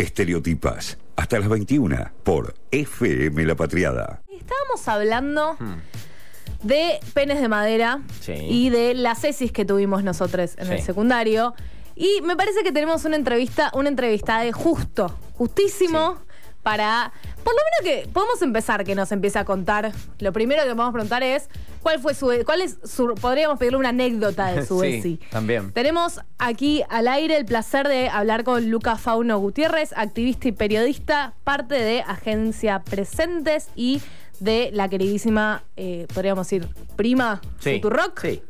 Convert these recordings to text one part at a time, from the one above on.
Estereotipas. Hasta las 21 por FM La Patriada. Estábamos hablando de penes de madera Sí. y de las tesis que tuvimos nosotros en el secundario. Y me parece que tenemos una entrevista, una entrevista de justo, justísimo, para. Por lo menos que podemos empezar que nos empiece a contar. Lo primero que vamos a preguntar es cuál fue su cuál es su podríamos pedirle una anécdota de su Sí, ESI. también. Tenemos aquí al aire el placer de hablar con Lucas Fauno Gutiérrez, activista y periodista, parte de Agencia Presentes y de la queridísima, eh, podríamos decir, prima Sí. Futurock. Sí.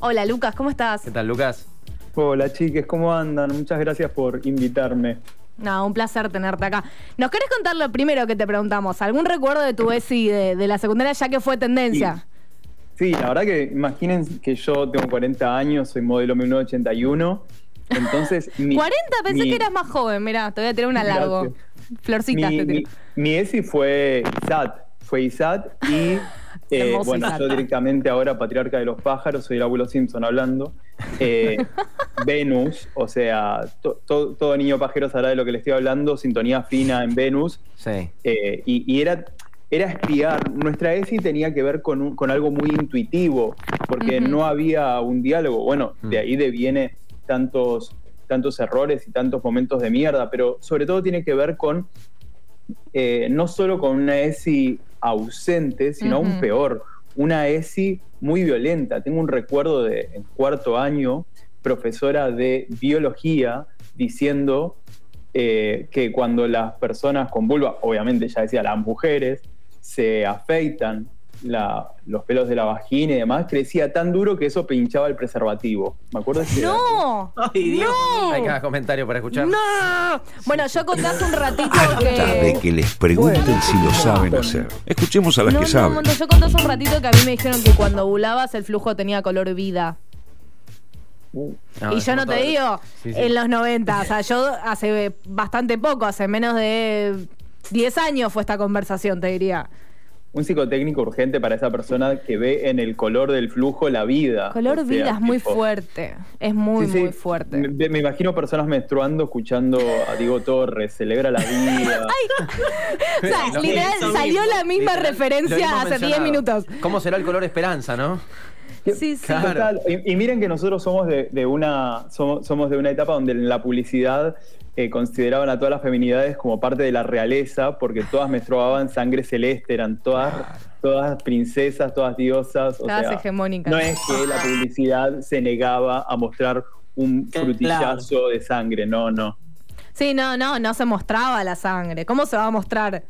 Hola Lucas, ¿cómo estás? ¿Qué tal, Lucas? Hola chiques, ¿cómo andan? Muchas gracias por invitarme. No, un placer tenerte acá. ¿Nos querés contar lo primero que te preguntamos? ¿Algún recuerdo de tu ESI de, de la secundaria ya que fue tendencia? Sí, la verdad que imaginen que yo tengo 40 años, soy modelo 1981. Entonces. mi- 40, pensé mi- que eras más joven, mirá, te voy a tirar una largo. Gracias. Florcitas Mi, mi- mi ESI fue ISAT. Fue ISAT y. eh, bueno, yo directamente ahora, patriarca de los pájaros, soy el abuelo Simpson hablando. Eh, Venus, o sea, to- to- todo niño pajero sabrá de lo que le estoy hablando, sintonía fina en Venus. Sí. Eh, y, y era, era espiar. Nuestra ESI tenía que ver con, un- con algo muy intuitivo, porque no había un diálogo. Bueno, Mm. de ahí deviene tantos, tantos errores y tantos momentos de mierda, pero sobre todo tiene que ver con eh, no solo con una ESI ausente, sino aún peor, una ESI muy violenta. Tengo un recuerdo de en cuarto año, profesora de biología, diciendo eh, que cuando las personas con vulva, obviamente ya decía las mujeres, se afeitan la- los pelos de la vagina y demás, crecía tan duro que eso pinchaba el preservativo. ¿Me de dato? ¡No! Ay, Dios. ¡No! Hay cada comentario para escuchar. ¡No! Bueno, yo conté hace un ratito que. que les pregunten Bueno, si lo saben hacer. Escuchemos a las No, que no, saben. no, yo conté hace un ratito que a mí me dijeron que cuando ovulabas el flujo tenía color vida. Uh, y yo no te digo Sí, sí. en los 90, o sea, yo hace bastante poco, hace menos de 10 años fue esta conversación, te diría. Un psicotécnico urgente para esa persona que ve en el color del flujo la vida. Color O sea, vida es muy fuerte, es muy, Sí, sí. muy fuerte. Me, me imagino personas menstruando escuchando a Diego Torres, celebra la vida. O sea, literal, salió mismo, la misma literal, referencia hace 10 mencionado. minutos. ¿Cómo será el color esperanza, no? Sí, sí. Total. Y, y miren que nosotros somos de, de una somos, somos de una etapa donde en la publicidad eh, consideraban a todas las feminidades como parte de la realeza, porque todas menstruaban sangre celeste, eran todas, todas princesas, todas diosas. O Todas sea, hegemónicas. No es que la publicidad se negaba a mostrar un Claro. frutillazo de sangre, no, no. Sí, no, no, no se mostraba la sangre. ¿Cómo se va a mostrar?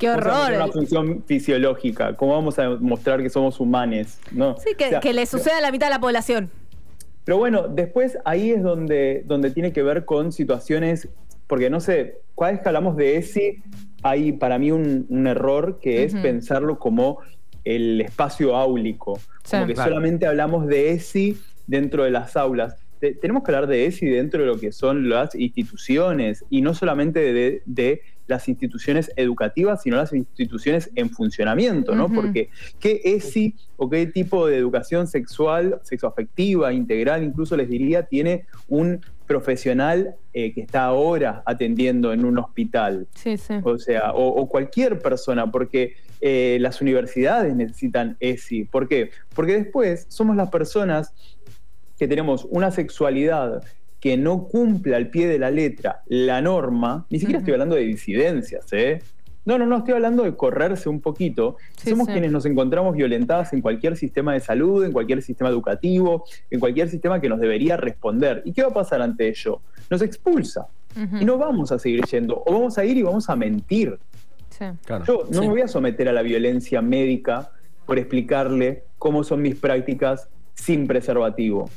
¡Qué horror! una función fisiológica. ¿Cómo vamos a mostrar que somos humanes? ¿no? Sí, que, O sea, que le suceda a la mitad de la población. Pero bueno, después ahí es donde, donde tiene que ver con situaciones, porque no sé, cada vez que hablamos de ESI, hay para mí un, un error que es pensarlo como el espacio áulico, Sí, como que claro. solamente hablamos de ESI dentro de las aulas. Te- tenemos que hablar de ESI dentro de lo que son las instituciones y no solamente de, de las instituciones educativas, sino las instituciones en funcionamiento, ¿no? Porque qué ESI o qué tipo de educación sexual, sexoafectiva, integral, incluso les diría, tiene un profesional eh, que está ahora atendiendo en un hospital. Sí, sí. O sea, o, o cualquier persona, porque eh, las universidades necesitan ESI. ¿Por qué? Porque después somos las personas que tenemos una sexualidad que no cumple al pie de la letra la norma, ni siquiera estoy hablando de disidencias, ¿eh? No, no, no, estoy hablando de correrse un poquito. Sí, Somos sí. quienes nos encontramos violentadas en cualquier sistema de salud, en cualquier sistema educativo, en cualquier sistema que nos debería responder. ¿Y qué va a pasar ante ello? Nos expulsa. Y no vamos a seguir yendo. O vamos a ir y vamos a mentir. Sí. Claro. Yo no Sí. me voy a someter a la violencia médica por explicarle cómo son mis prácticas sin preservativo.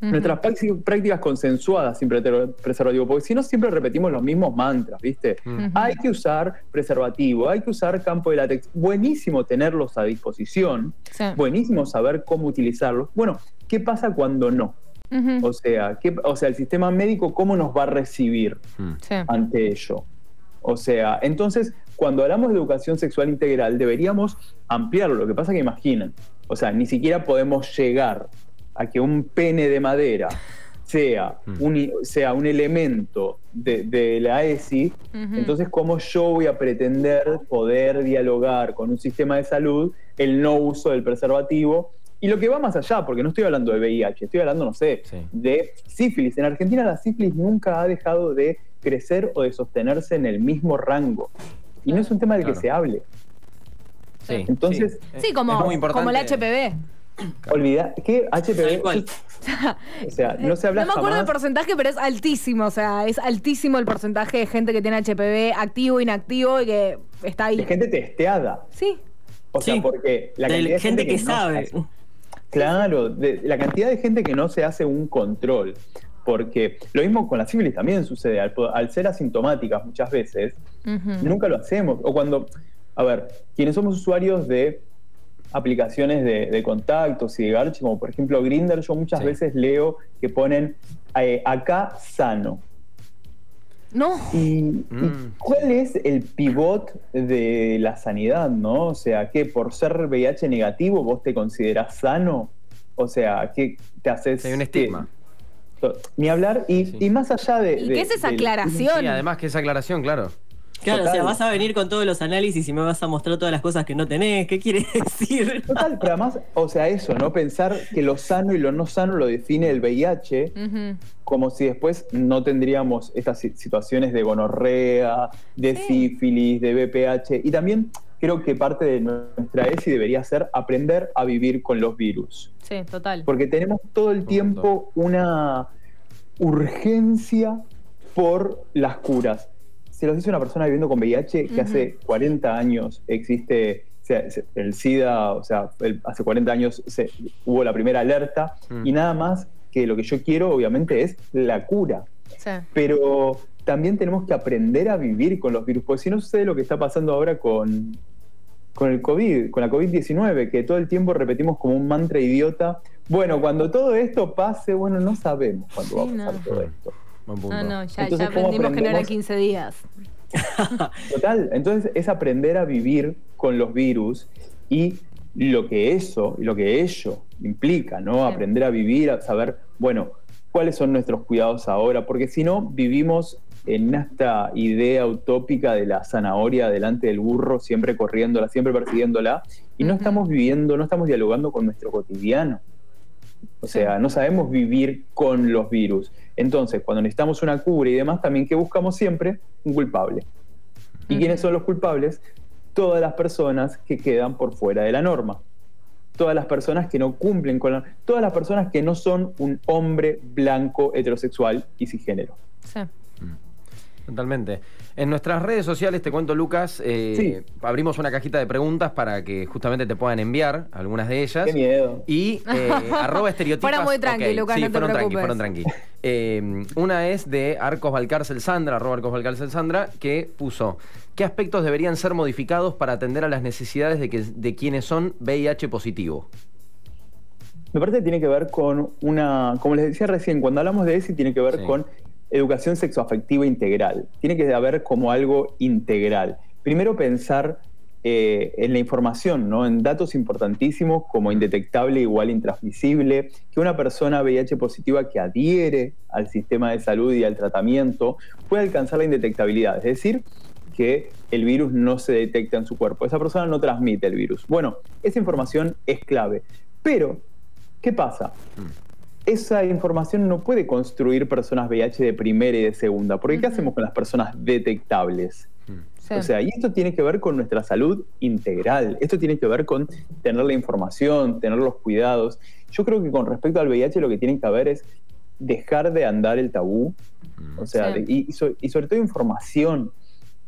Nuestras prácti- prácticas consensuadas sin pre- preservativo, porque si no siempre repetimos los mismos mantras, ¿viste? Hay que usar preservativo, hay que usar campo de látex. Buenísimo tenerlos a disposición, Sí. buenísimo saber cómo utilizarlos. Bueno, ¿qué pasa cuando no? O sea, ¿qué- o sea, el sistema médico, ¿cómo nos va a recibir? Mm. Sí. ante ello. O sea, entonces, cuando hablamos de educación sexual integral, deberíamos ampliarlo. Lo que pasa que imaginen, o sea, ni siquiera podemos llegar a que un pene de madera sea, Mm. un, i- sea un elemento de, de la ESI, entonces cómo yo voy a pretender poder dialogar con un sistema de salud el no uso del preservativo y lo que va más allá, porque no estoy hablando de VIH, estoy hablando, no sé, Sí. de sífilis. En Argentina la sífilis nunca ha dejado de crecer o de sostenerse en el mismo rango. Y no es un tema del Claro. que se hable. Sí, Entonces- sí. Sí, Es como, muy importante. como el HPV. Olvida que HPV. O sea, no se habla No me acuerdo jamás- el porcentaje, pero es altísimo. O sea, es altísimo el porcentaje de gente que tiene HPV activo, inactivo y que está ahí. de gente testeada. Sí. O sea, Sí. porque la De cantidad de gente que sabe. claro, de, la cantidad de gente que no se hace un control. Porque lo mismo con la sífilis también sucede. Al, ser asintomáticas muchas veces, nunca lo hacemos. O cuando, a ver, quienes somos usuarios de aplicaciones de, de contactos y de Garchi, como por ejemplo Grinder, yo muchas Sí. veces leo que ponen eh, acá sano. No. Y, y Mm. cuál es el pivot de la sanidad, no? O sea, que por ser VIH negativo vos te considerás sano? O sea, que te haces... Hay un estigma. que- ni hablar, y, Sí. y más allá de... ¿Y de- qué es esa aclaración? Sí, además que esa aclaración, claro. Claro, o sea, vas a venir con todos los análisis y me vas a mostrar todas las cosas que no tenés. ¿Qué quiere decir? Total, pero además, o sea, eso, ¿no? Pensar que lo sano y lo no sano lo define el VIH, como si después no tendríamos estas si- situaciones de gonorrea, de Sí. sífilis, de BPH. Y también creo que parte de nuestra ESI debería ser aprender a vivir con los virus. Sí, total. Porque tenemos todo el tiempo una urgencia por las curas. Se los dice una persona viviendo con VIH que hace 40 años existe o sea, se- el SIDA, o sea, el- hace 40 años se- hubo la primera alerta Mm. y nada más que lo que yo quiero obviamente es la cura. Sí. Pero también tenemos que aprender a vivir con los virus, porque si no sucede lo que está pasando ahora con, con el COVID, con la COVID-19, que todo el tiempo repetimos como un mantra idiota. Bueno, cuando todo esto pase, bueno, no sabemos cuándo va a pasar no. todo esto. Buen punto. No, no, ya, Entonces, ya ¿cómo aprendimos que no eran aprendemos? 15 días. Total, entonces es aprender a vivir con los virus y lo que eso, lo que ello implica, ¿no? Sí. Aprender a vivir, a saber, bueno, cuáles son nuestros cuidados ahora, porque si no, vivimos en esta idea utópica de la zanahoria delante del burro, siempre corriéndola, siempre persiguiéndola, y no estamos viviendo, no estamos dialogando con nuestro cotidiano. O Sí. sea, no sabemos vivir con los virus. Entonces, cuando necesitamos una cura y demás, también que buscamos siempre un culpable. ¿Y quiénes son los culpables? Todas las personas que quedan por fuera de la norma. Todas las personas que no cumplen con la... Todas las personas que no son un hombre blanco, heterosexual y cisgénero. Sí. Totalmente. En nuestras redes sociales, te cuento, Lucas, eh, abrimos una cajita de preguntas para que justamente te puedan enviar algunas de ellas. Qué miedo. Y eh, arroba estereotipas. Fuera muy tranqui, Lucas, sí, no te fueron tranqui, preocupes. fueron tranqui. Eh, una es de Arcos Valcárcel Sandra, arroba Arcos Valcárcel Sandra, que puso: ¿Qué aspectos deberían ser modificados para atender a las necesidades de, que, de quienes son VIH positivo? Me parece que tiene que ver con una, como les decía recién, cuando hablamos de ESI tiene que ver Sí. con educación sexoafectiva integral. Tiene que haber como algo integral. Primero pensar eh, en la información, ¿no? en datos importantísimos como indetectable igual intransmisible, que una persona VIH positiva que adhiere al sistema de salud y al tratamiento puede alcanzar la indetectabilidad, es decir, que el virus no se detecta en su cuerpo. Esa persona no transmite el virus. Bueno, esa información es clave. Pero, ¿qué pasa? Esa información no puede construir personas VIH de primera y de segunda. Porque ¿qué hacemos con las personas detectables? Sí. O sea, y esto tiene que ver con nuestra salud integral. Esto tiene que ver con tener la información, tener los cuidados. Yo creo que con respecto al VIH lo que tiene que haber es dejar de andar el tabú. O sea, Sí. de- y, y so- y sobre todo información.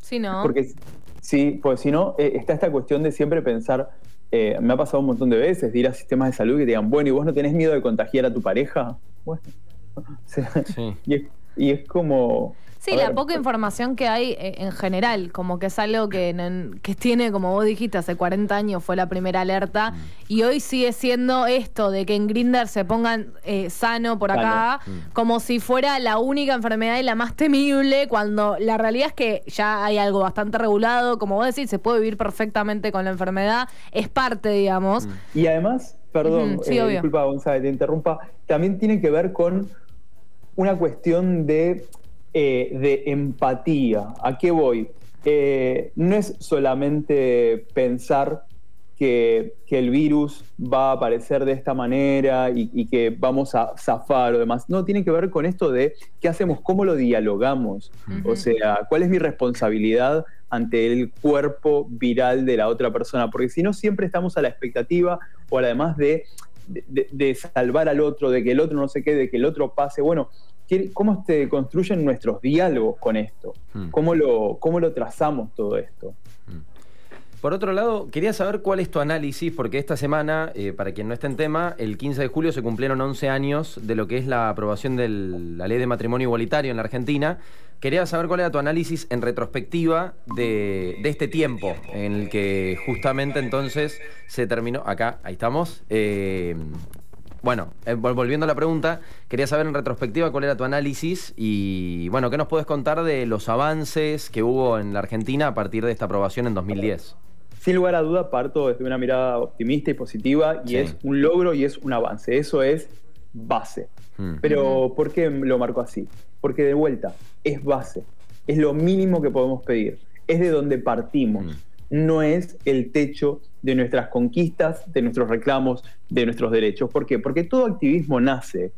Sí, ¿no? Porque sí, pues si no, eh, está esta cuestión de siempre pensar, eh, me ha pasado un montón de veces, de ir a sistemas de salud que te digan, bueno, ¿y vos no tenés miedo de contagiar a tu pareja? Bueno, o sea, Sí. y, es, y es como... Sí, a la ver, poca información que hay eh, en general, como que es algo que, que tiene, como vos dijiste, hace 40 años fue la primera alerta y hoy sigue siendo esto de que en Grinder se pongan eh, sano por acá, Sano. como si fuera la única enfermedad y la más temible, cuando la realidad es que ya hay algo bastante regulado, como vos decís, se puede vivir perfectamente con la enfermedad, es parte, digamos. Y además, perdón, sí, eh, disculpa González, te interrumpa, también tiene que ver con una cuestión de, eh, de empatía. ¿A qué voy? Eh, no es solamente pensar que, que, el virus va a aparecer de esta manera y, y, que vamos a zafar o demás. No, tiene que ver con esto de qué hacemos, cómo lo dialogamos. Uh -huh. O sea, cuál es mi responsabilidad ante el cuerpo viral de la otra persona. Porque si no, siempre estamos a la expectativa o además de, de, de salvar al otro, de que el otro no se quede, de que el otro pase. Bueno, ¿cómo se construyen nuestros diálogos con esto? ¿Cómo lo, cómo lo trazamos todo esto? Por otro lado, quería saber cuál es tu análisis, porque esta semana, eh, para quien no esté en tema, el 15 de julio se cumplieron 11 años de lo que es la aprobación de la ley de matrimonio igualitario en la Argentina. Quería saber cuál era tu análisis en retrospectiva de, de este tiempo, en el que justamente entonces se terminó, acá, ahí estamos, eh, bueno, eh, volviendo a la pregunta, quería saber en retrospectiva cuál era tu análisis y, bueno, ¿qué nos puedes contar de los avances que hubo en la Argentina a partir de esta aprobación en 2010? Sin lugar a duda, parto desde una mirada optimista y positiva y sí. es un logro y es un avance. Eso es base. Hmm. Pero, ¿por qué lo marco así? Porque de vuelta, es base. Es lo mínimo que podemos pedir. Es de donde partimos. Hmm. No es el techo de nuestras conquistas, de nuestros reclamos, de nuestros derechos. ¿Por qué? Porque todo activismo nace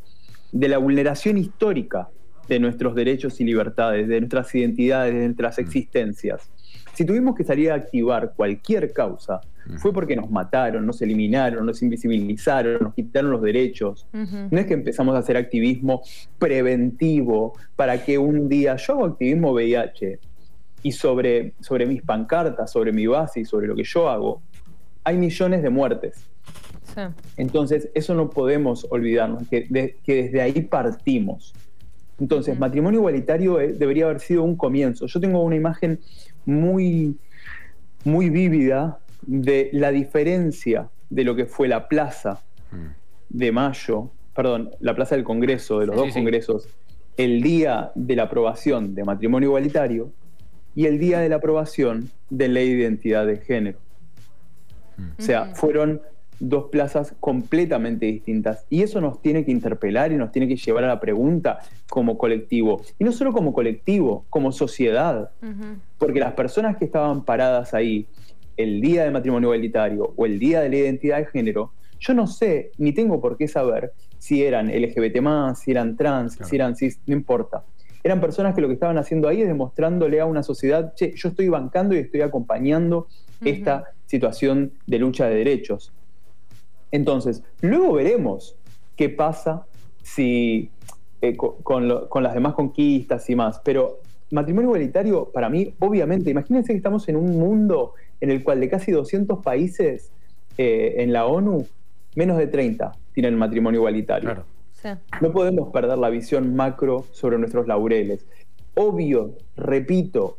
de la vulneración histórica de nuestros derechos y libertades, de nuestras identidades, de nuestras existencias. Si tuvimos que salir a activar cualquier causa, fue porque nos mataron, nos eliminaron, nos invisibilizaron, nos quitaron los derechos. Uh -huh. No es que empezamos a hacer activismo preventivo para que un día yo hago activismo VIH y sobre, sobre mis pancartas, sobre mi base y sobre lo que yo hago, hay millones de muertes. Sí. Entonces, eso no podemos olvidarnos, que, de, que desde ahí partimos. Entonces, matrimonio igualitario eh, debería haber sido un comienzo. Yo tengo una imagen muy, muy vívida de la diferencia de lo que fue la plaza de mayo, perdón, la plaza del Congreso, de los sí, dos sí. congresos, el día de la aprobación de matrimonio igualitario y el día de la aprobación de ley de identidad de género. O sea, fueron dos plazas completamente distintas. Y eso nos tiene que interpelar y nos tiene que llevar a la pregunta como colectivo. Y no solo como colectivo, como sociedad. Uh -huh. Porque las personas que estaban paradas ahí el día de matrimonio igualitario o el día de la identidad de género, yo no sé, ni tengo por qué saber si eran LGBT, si eran trans, claro. si eran cis, no importa. Eran personas que lo que estaban haciendo ahí es demostrándole a una sociedad, che, yo estoy bancando y estoy acompañando uh -huh. esta situación de lucha de derechos. Entonces, luego veremos qué pasa si eh, con, con, lo, con, las demás conquistas y más. Pero matrimonio igualitario, para mí, obviamente, imagínense que estamos en un mundo en el cual de casi 200 países eh, en la ONU, menos de 30 tienen matrimonio igualitario. Claro. No podemos perder la visión macro sobre nuestros laureles. Obvio, repito,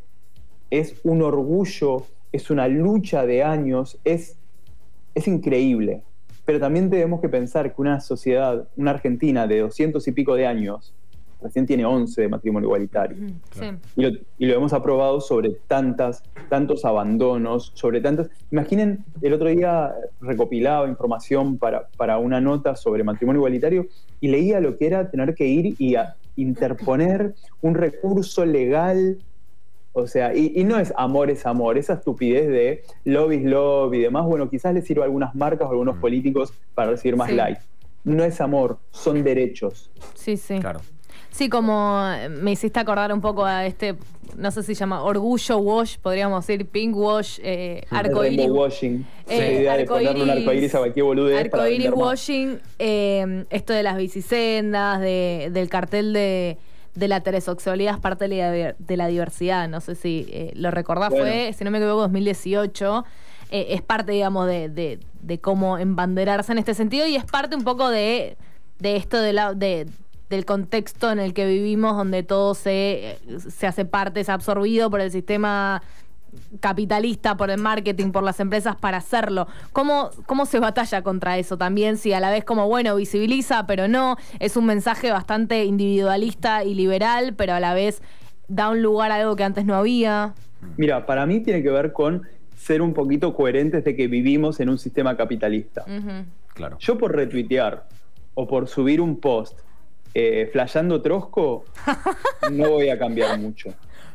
es un orgullo, es una lucha de años, es, es increíble. Pero también tenemos que pensar que una sociedad, una Argentina de 200 y pico de años, recién tiene 11 de matrimonio igualitario. Sí. Y, lo, y, lo, hemos aprobado sobre tantas, tantos abandonos, sobre tantas... Imaginen, el otro día recopilaba información para, para una nota sobre matrimonio igualitario y leía lo que era tener que ir y interponer un recurso legal o sea, y, y, no es amor es amor, esa estupidez de lobby es lobby y demás, bueno, quizás les sirva a algunas marcas o a algunos mm. políticos para recibir más sí. like. No es amor, son derechos. Sí, sí. Claro. Sí, como me hiciste acordar un poco a este, no sé si se llama orgullo wash, podríamos decir pink wash, eh, arcoíris. washing. Eh, la idea de ponerle un arcoíris a cualquier boludez Arcoíris washing, eh, esto de las bicisendas, de, del cartel de de la heterosexualidad es parte de la, de la diversidad. No sé si eh, lo recordás, bueno. fue, si no me equivoco, 2018. Eh, es parte, digamos, de, de, de, cómo embanderarse en este sentido y es parte un poco de, de esto de la, de, del contexto en el que vivimos, donde todo se, se hace parte, es absorbido por el sistema capitalista, por el marketing, por las empresas para hacerlo. ¿Cómo, ¿Cómo se batalla contra eso también? Si a la vez como, bueno, visibiliza, pero no, es un mensaje bastante individualista y liberal, pero a la vez da un lugar a algo que antes no había. Mira, para mí tiene que ver con ser un poquito coherentes de que vivimos en un sistema capitalista. Uh -huh. Claro. Yo por retuitear o por subir un post eh, flasheando trosco, no voy a cambiar mucho.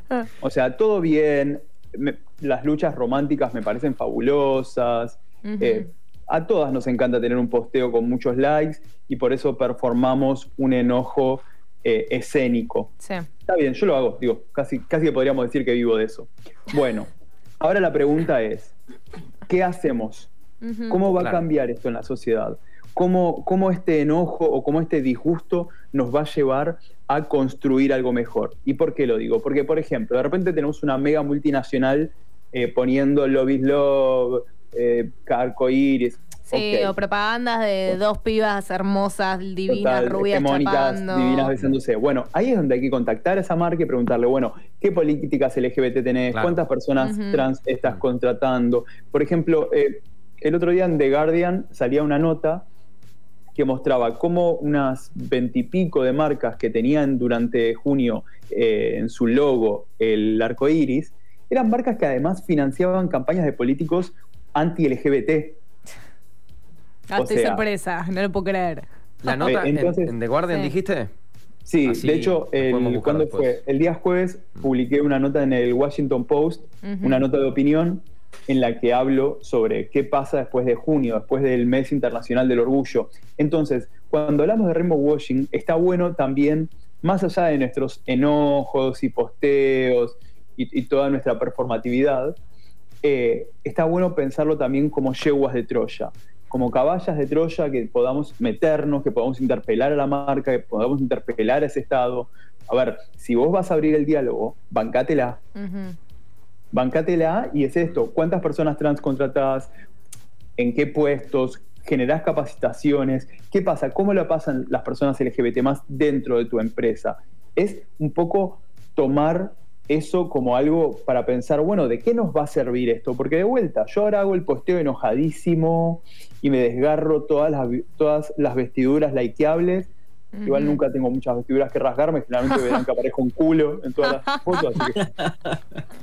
O sea, todo bien, me- las luchas románticas me parecen fabulosas. Eh, a todas nos encanta tener un posteo con muchos likes y por eso performamos un enojo eh, escénico. Sí. Está bien, yo lo hago, digo, casi, casi que podríamos decir que vivo de eso. Bueno, ahora la pregunta es, ¿qué hacemos? ¿Cómo va Claro. a cambiar esto en la sociedad? ¿Cómo, ¿Cómo este enojo o cómo este disgusto nos va a llevar a construir algo mejor? ¿Y por qué lo digo? Porque, por ejemplo, de repente tenemos una mega multinacional eh, poniendo Love is Love, eh, arcoíris. Sí, o propagandas de dos pibas hermosas, divinas, Total, rubias, hegemónicas, chapando. divinas besándose. Bueno, ahí es donde hay que contactar a esa marca y preguntarle, bueno, ¿qué políticas LGBT tenés? Claro. ¿Cuántas personas trans estás contratando? Por ejemplo, eh, el otro día en The Guardian salía una nota que mostraba cómo unas veintipico de marcas que tenían durante junio eh, en su logo el arco iris, eran marcas que además financiaban campañas de políticos anti-LGBT. Ah, estoy sea- sorpresa, no lo puedo creer. La nota en- entonces- en, The Guardian, Sí. dijiste. Sí, Así de hecho, el, buscar ¿cuándo después. fue? El día jueves publiqué una nota en el Washington Post, una nota de opinión en la que hablo sobre qué pasa después de junio, después del mes internacional del orgullo. Entonces, cuando hablamos de rainbow washing, está bueno también, más allá de nuestros enojos y posteos y, toda nuestra performatividad, eh, está bueno pensarlo también como yeguas de Troya, como caballas de Troya que podamos meternos, que podamos interpelar a la marca, que podamos interpelar a ese Estado. A ver, si vos vas a abrir el diálogo, bancátela, Ujú. Bancátela y es esto, ¿cuántas personas trans contratadas? ¿En qué puestos? ¿Generás capacitaciones? ¿Qué pasa? ¿Cómo la pasan las personas LGBT más dentro de tu empresa? Es un poco tomar eso como algo para pensar, bueno, ¿de qué nos va a servir esto? Porque de vuelta, yo ahora hago el posteo enojadísimo y me desgarro todas las, todas las vestiduras likeables. Igual nunca tengo muchas vestiduras que rasgarme, generalmente verán que aparezco un culo en todas las fotos, así que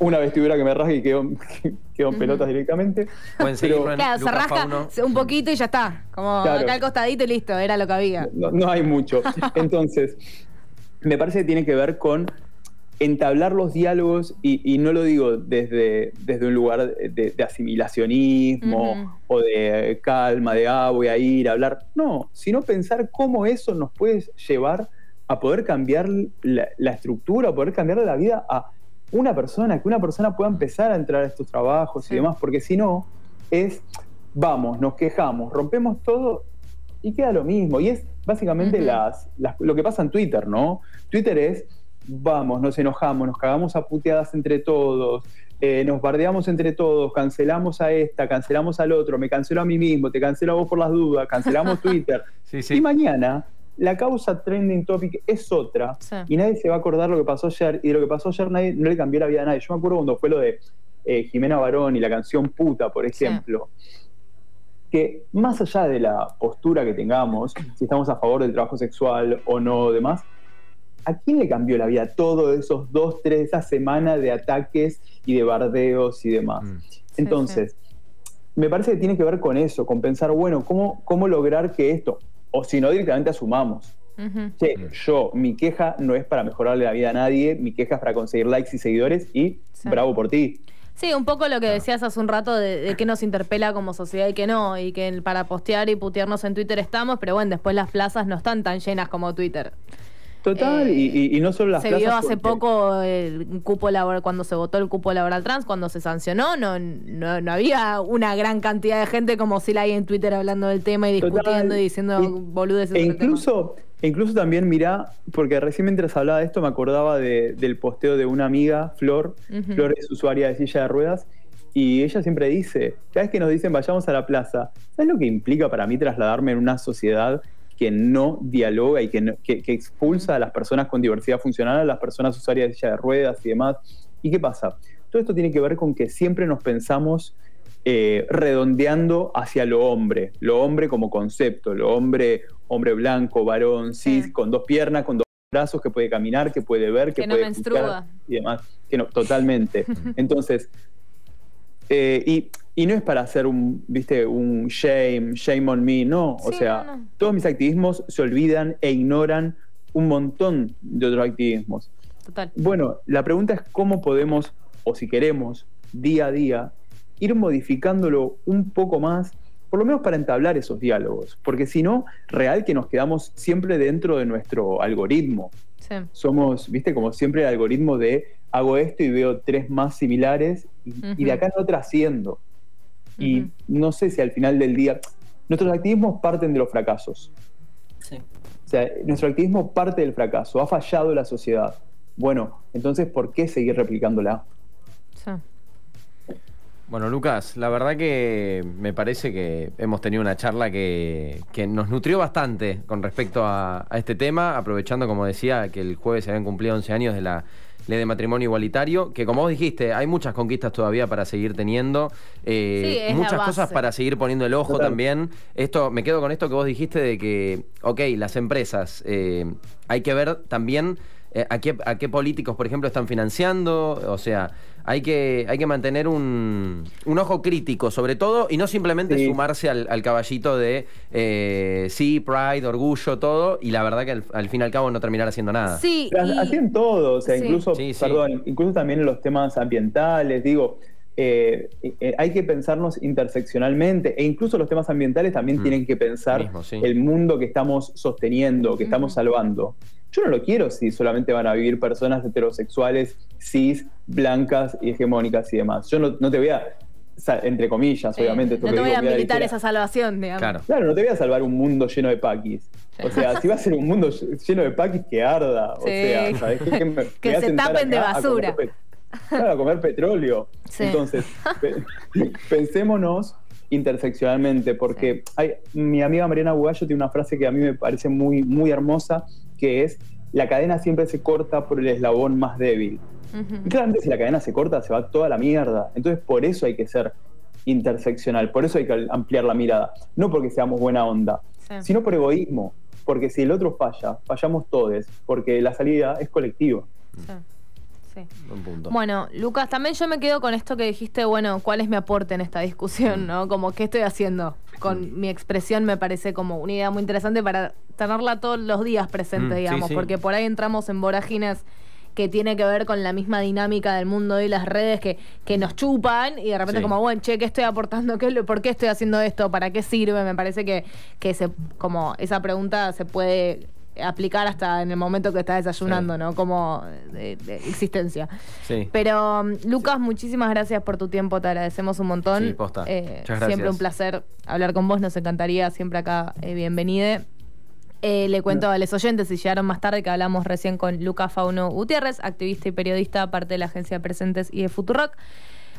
una vestidura que me rasgue y quedo, quedo en pelotas directamente. Pueden seguirlo Pero- Claro, se rasca Fauno. un poquito y ya está. Como Claro. acá al costadito y listo, era lo que había. No, no hay mucho. Entonces, me parece que tiene que ver con entablar los diálogos, y, y no lo digo desde, desde un lugar de, de asimilacionismo o de calma, de ah, voy a ir a hablar. No, sino pensar cómo eso nos puede llevar a poder cambiar la, la estructura, a poder cambiar la vida a una persona, que una persona pueda empezar a entrar a estos trabajos Sí. y demás, porque si no, es, vamos, nos quejamos, rompemos todo y queda lo mismo. Y es básicamente las- lo que pasa en Twitter, ¿no? Twitter es, vamos, nos enojamos, nos cagamos a puteadas entre todos, eh, nos bardeamos entre todos, cancelamos a esta, cancelamos al otro, me cancelo a mí mismo, te cancelo a vos por las dudas, cancelamos Twitter. Sí, Y mañana la causa trending topic es otra Sí. y nadie se va a acordar lo que pasó ayer y de lo que pasó ayer nadie, no le cambió la vida a nadie. Yo me acuerdo cuando fue lo de eh, Jimena Barón y la canción Puta, por ejemplo, que más allá de la postura que tengamos, si estamos a favor del trabajo sexual o no, demás, ¿a quién le cambió la vida todos esos dos, tres, esa semana de ataques y de bardeos y demás? Mm. Entonces, me parece que tiene que ver con eso, con pensar, bueno, ¿cómo, cómo lograr que esto, o si no directamente asumamos, che, Mm. yo, mi queja no es para mejorarle la vida a nadie, mi queja es para conseguir likes y seguidores y Sí. bravo por ti. Sí, un poco lo que decías hace un rato de, de que nos interpela como sociedad y que no, y que para postear y putearnos en Twitter estamos, pero bueno, después las plazas no están tan llenas como Twitter. Total, Eh, y, no solo las se plazas vio hace porque- poco el cupo laboral, cuando se votó el cupo laboral trans, cuando se sancionó, no, no, no había una gran cantidad de gente como si la hay en Twitter hablando del tema y Total. discutiendo y diciendo Y- boludeces. E incluso, e incluso también mirá, porque recién mientras hablaba de esto me acordaba de- del posteo de una amiga, Flor. Ujú. Flor es usuaria de silla de ruedas. Y ella siempre dice, cada vez que nos dicen vayamos a la plaza, ¿sabes lo que implica para mí trasladarme en una sociedad que no dialoga y que, no- que- que expulsa a las personas con diversidad funcional, a las personas usuarias de silla de ruedas y demás? ¿Y qué pasa? Todo esto tiene que ver con que siempre nos pensamos eh, redondeando hacia lo hombre, lo hombre como concepto, lo hombre, hombre blanco, varón, cis, Sí. con dos piernas, con dos brazos, que puede caminar, que puede ver, que, Que no puede menstrua. escuchar y demás. Que no, totalmente. Entonces, eh, y, y no es para hacer un, viste, un shame, shame on me, no. O sea, no, no. todos mis activismos se olvidan e ignoran un montón de otros activismos. Total. Bueno, la pregunta es cómo podemos, o si queremos, día a día, ir modificándolo un poco más, por lo menos para entablar esos diálogos, porque si no, real que nos quedamos siempre dentro de nuestro algoritmo. Sí. Somos, viste, como siempre el algoritmo de hago esto y veo tres más similares y, y de acá no trasciendo. Y no sé si al final del día, nuestros activismos parten de los fracasos. Sí. O sea, nuestro activismo parte del fracaso, ha fallado la sociedad. Bueno, entonces, ¿por qué seguir replicándola? Sí. Bueno, Lucas, la verdad que me parece que hemos tenido una charla que, que nos nutrió bastante con respecto a, a este tema, aprovechando, como decía, que el jueves se habían cumplido 11 años de la ley de matrimonio igualitario, que como vos dijiste, hay muchas conquistas todavía para seguir teniendo, eh, Sí, es la muchas cosas para seguir poniendo el ojo Total. también. Esto, me quedo con esto que vos dijiste de que, ok, las empresas, eh, hay que ver también eh, a, qué, a qué políticos, por ejemplo, están financiando, o sea, hay que, hay que mantener un, un ojo crítico sobre todo y no simplemente Sí. sumarse al, al caballito de eh, sí, pride, orgullo, todo, y la verdad que al, al fin y al cabo no terminar haciendo nada. Sí, y- Así en todo, o sea, Sí. incluso, Sí, sí. perdón, incluso también en los temas ambientales, digo, eh, eh, hay que pensarnos interseccionalmente e incluso los temas ambientales también Mm. tienen que pensar Mismo, sí. el mundo que estamos sosteniendo, que estamos salvando. Yo no lo quiero si solamente van a vivir personas heterosexuales, cis, blancas y hegemónicas y demás. Yo no, no te voy a, entre comillas, sí, obviamente. esto no te voy digo, a militar esa salvación, digamos. Claro. Claro, no te voy a salvar un mundo lleno de paquis. O sea, si va a ser un mundo lleno de paquis, que arda. O sea, ¿sabes qué? me- me Que se tapen de acá a basura. comer claro, a comer petróleo. Sí. Entonces, pe- pensémonos interseccionalmente, porque hay, mi amiga Mariana Bugallo tiene una frase que a mí me parece muy, muy hermosa, que es, la cadena siempre se corta por el eslabón más débil. Y claramente si la cadena se corta, se va toda la mierda. Entonces, por eso hay que ser interseccional, por eso hay que ampliar la mirada. No porque seamos buena onda, Sí. sino por egoísmo. Porque si el otro falla, fallamos todos, porque la salida es colectiva. Sí. Sí. Buen punto. Bueno, Lucas, también yo me quedo con esto que dijiste, bueno, ¿cuál es mi aporte en esta discusión, no? Como, ¿qué estoy haciendo? Con mi expresión me parece como una idea muy interesante para tenerla todos los días presente, Mm, digamos, sí. porque por ahí entramos en vorágines que tiene que ver con la misma dinámica del mundo y las redes que, que nos chupan y de repente Sí. como, bueno, che, ¿qué estoy aportando? ¿Qué, ¿Por qué estoy haciendo esto? ¿Para qué sirve? Me parece que, que se, como esa pregunta se puede aplicar hasta en el momento que estás desayunando, ¿no? Como de- de existencia. Sí. Pero, um, Lucas, muchísimas gracias por tu tiempo, te agradecemos un montón. Sí, posta. Eh, Muchas gracias. Siempre un placer hablar con vos, nos encantaría siempre acá, eh, bienvenide. Eh, le cuento a los oyentes, si llegaron más tarde, que hablamos recién con Lucas Fauno Gutiérrez, activista y periodista, parte de la agencia Presentes y de Futurock.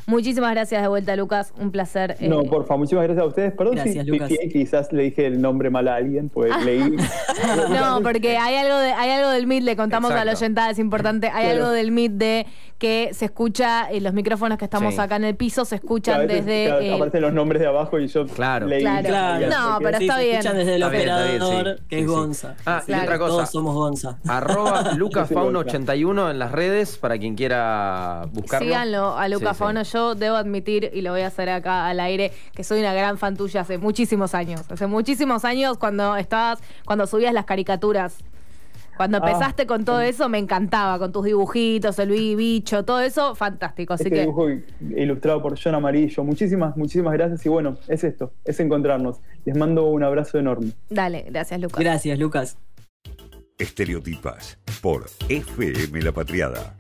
Muchísimas gracias de vuelta, Lucas. Un placer. eh, No, porfa, muchísimas gracias a ustedes. Perdón Gracias, si Lucas. pifié, quizás le dije el nombre mal a alguien, pues leí. No, porque hay algo, de, hay algo del MIT, le contamos a la Exacto. oyentada, es importante, hay Claro. algo del MIT de que se escucha, eh, los micrófonos que estamos Sí. acá en el piso se A escuchan veces, desde... claro, eh, aparecen los nombres de abajo y yo Claro. leí. Claro. Claro. No, porque- pero Sí, está se bien. escuchan desde el Está bien, está bien, operador, sí. que Sí, es sí. Gonza. Ah, y Claro. otra cosa. Todos somos Gonza. Arroba LucasFauno81 en las redes para quien quiera buscarlo. Síganlo a Lucas Sí, sí. Fauno. Yo debo admitir, y lo voy a hacer acá al aire, que soy una gran fan tuya hace muchísimos años. Hace muchísimos años cuando estabas, cuando subías las caricaturas. Cuando Ah. empezaste con todo eso, me encantaba, con tus dibujitos, el bi- bicho, todo eso, fantástico. Así Este que dibujo ilustrado por John Amarillo. Muchísimas, muchísimas gracias. Y bueno, es esto, es encontrarnos. Les mando un abrazo enorme. dale, gracias Lucas. Gracias, Lucas. Estereotipas por FM La Patriada.